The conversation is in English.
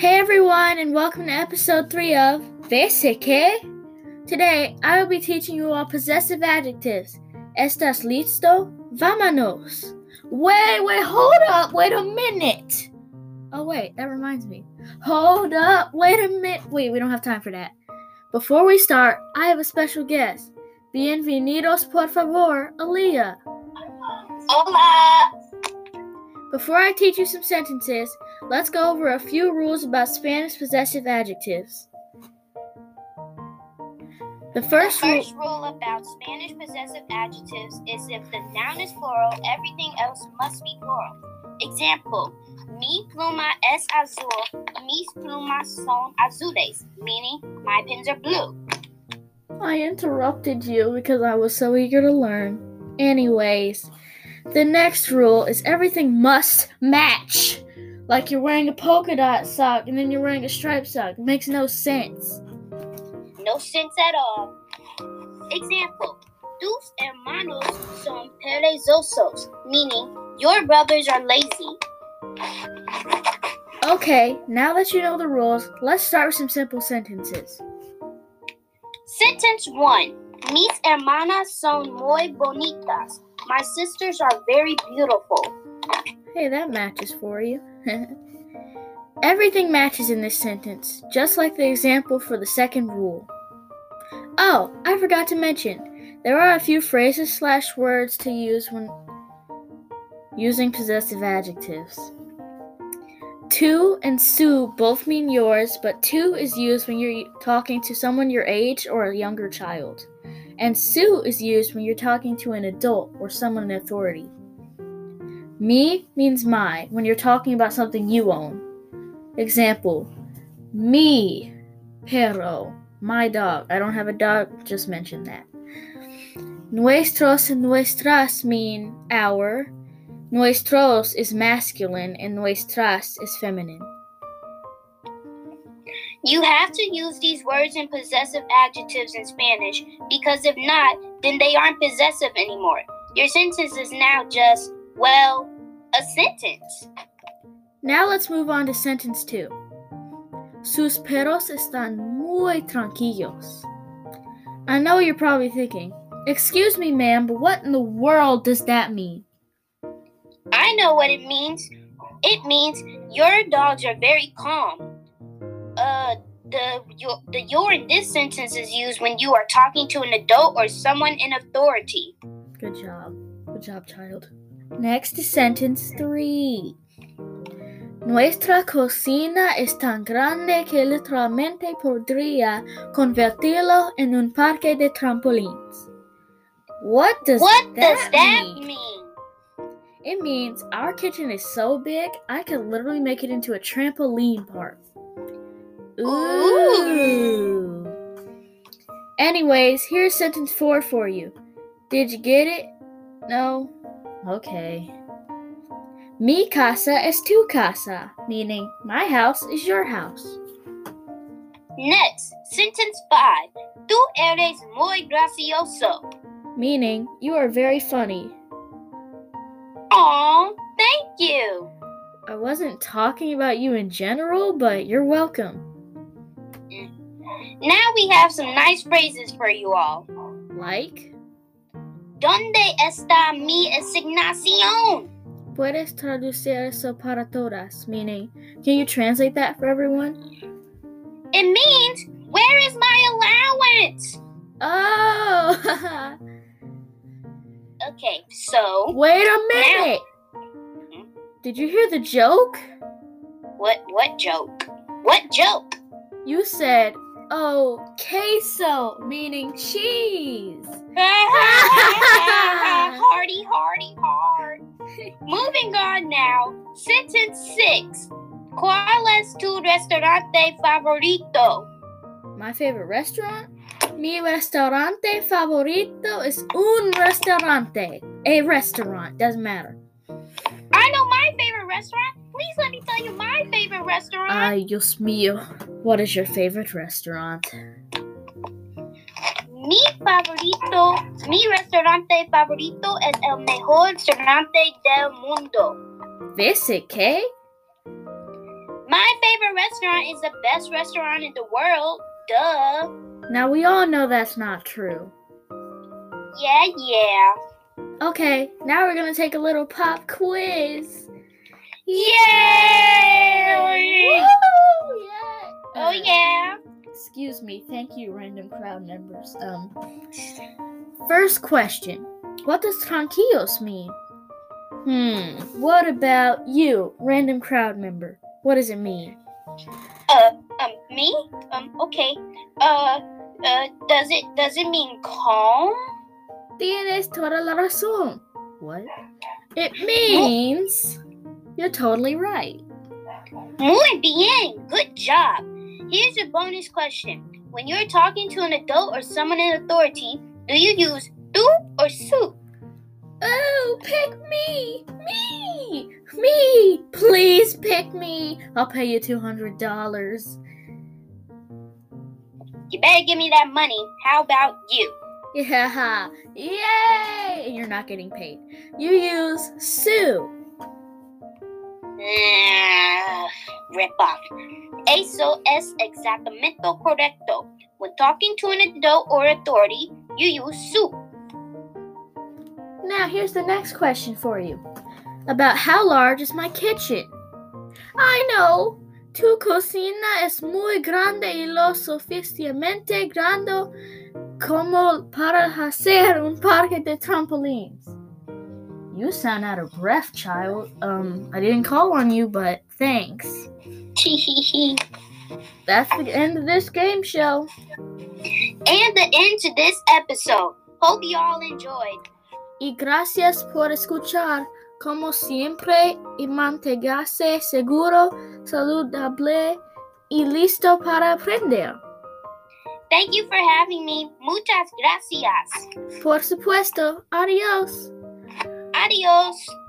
Hey everyone, and welcome to episode 3 of Basic. Today, I will be teaching you all possessive adjectives. ¿Estás listo? Vámonos! Wait, wait, hold up, wait a minute! Oh, wait, that reminds me. Hold up, wait a minute. Wait, we don't have time for that. Before we start, I have a special guest. Bienvenidos, por favor, Aaliyah. Hola! Before I teach you some sentences, let's go over a few rules about Spanish possessive adjectives. The The first rule. rule about Spanish possessive adjectives is if the noun is plural, everything else must be plural. Example, mi pluma es azul, mis plumas son azules, meaning my pens are blue. I interrupted you because I was so eager to learn. Anyways, the next rule is everything must match. Like you're wearing a polka dot sock and then you're wearing a striped sock. It makes no sense. No sense at all. Example, tus hermanos son perezosos, meaning your brothers are lazy. Okay, now that you know the rules, let's start with some simple sentences. Sentence 1. Mis hermanas son muy bonitas. My sisters are very beautiful. Hey, that matches for you. Everything matches in this sentence, just like the example for the second rule. Oh, I forgot to mention, there are a few phrases slash words to use when using possessive adjectives. Tu and su both mean yours, but tu is used when you're talking to someone your age or a younger child. And su is used when you're talking to an adult or someone in authority. Mi means my when you're talking about something you own. Example, mi, perro, my dog. I don't have a dog, just mention that. Nuestros and nuestras mean our. Nuestros is masculine and nuestras is feminine. You have to use these words in possessive adjectives in Spanish because if not, then they aren't possessive anymore. Your sentence is now just, well, a sentence. Now let's move on to sentence 2. Sus perros están muy tranquilos. I know you're probably thinking, Excuse me, ma'am, but what in the world does that mean? I know what it means. It means your dogs are very calm. Uh, the your, the your in this sentence is used when you are talking to an adult or someone in authority. Good job. Good job, child. Next is sentence 3. Nuestra cocina es tan grande que literalmente podría convertirlo en un parque de trampolines. What does What that does that mean? mean? It means our kitchen is so big, I could literally make it into a trampoline park. Ooh. Anyways, here's sentence four for you. Did you get it? No? Okay. Mi casa es tu casa, meaning my house is your house. Next, sentence five. Tú eres muy gracioso. Meaning, you are very funny. Aw, thank you. I wasn't talking about you in general, but you're welcome. Now we have some nice phrases for you all. Like, ¿Dónde está mi asignación? puedes traducir eso para todas, meaning, can you translate that for everyone? It means, where is my allowance? Oh! Okay, so Wait a minute! Did you hear the joke? what what joke? What joke? You said, oh, queso, meaning cheese. hardy, hardy, hard. Moving on now. Sentence six. ¿Cuál es tu restaurante favorito? My favorite restaurant? Mi restaurante favorito es un restaurante. A restaurant, doesn't matter. I know my favorite restaurant. Please let me tell you my favorite restaurant. Ay, Dios mío. What is your favorite restaurant? Mi favorito, mi restaurante favorito es el mejor restaurante del mundo. Visit, ¿qué? My favorite restaurant is the best restaurant in the world. Duh. Now we all know that's not true. Yeah, yeah. Okay, now we're gonna take a little pop quiz. Yay! Woo! Oh yeah. Excuse me. Thank you, random crowd members. Um, first question: What does tranquilos mean? Hmm. What about you, random crowd member? What does it mean? Uh, um, me? Um, okay. Uh, uh, does it does it mean calm? Tienes toda la razón. What? It means you're totally right. Muy bien. Good job. Here's your bonus question. When you're talking to an adult or someone in authority, do you use tú or su? Oh, pick me! Me! Me! Please pick me! I'll pay you $200. You better give me that money. How about you? Yeah! Yay! You're not getting paid. You use su. Ah, rip off. Eso es exactamente correcto. When talking to an adult or authority, you use su. Now, here's the next question for you about how large is my kitchen? I know. Tu cocina es muy grande y lo suficientemente grande como para hacer un parque de trampolines. You sound out of breath, child. Um, I didn't call on you, but thanks. That's the end of this game show. and the end to this episode. Hope you all enjoyed. Y gracias por escuchar. Como siempre, y manténgase seguro, saludable y listo para aprender. Thank you for having me. Muchas gracias. Por supuesto, adiós. Adiós.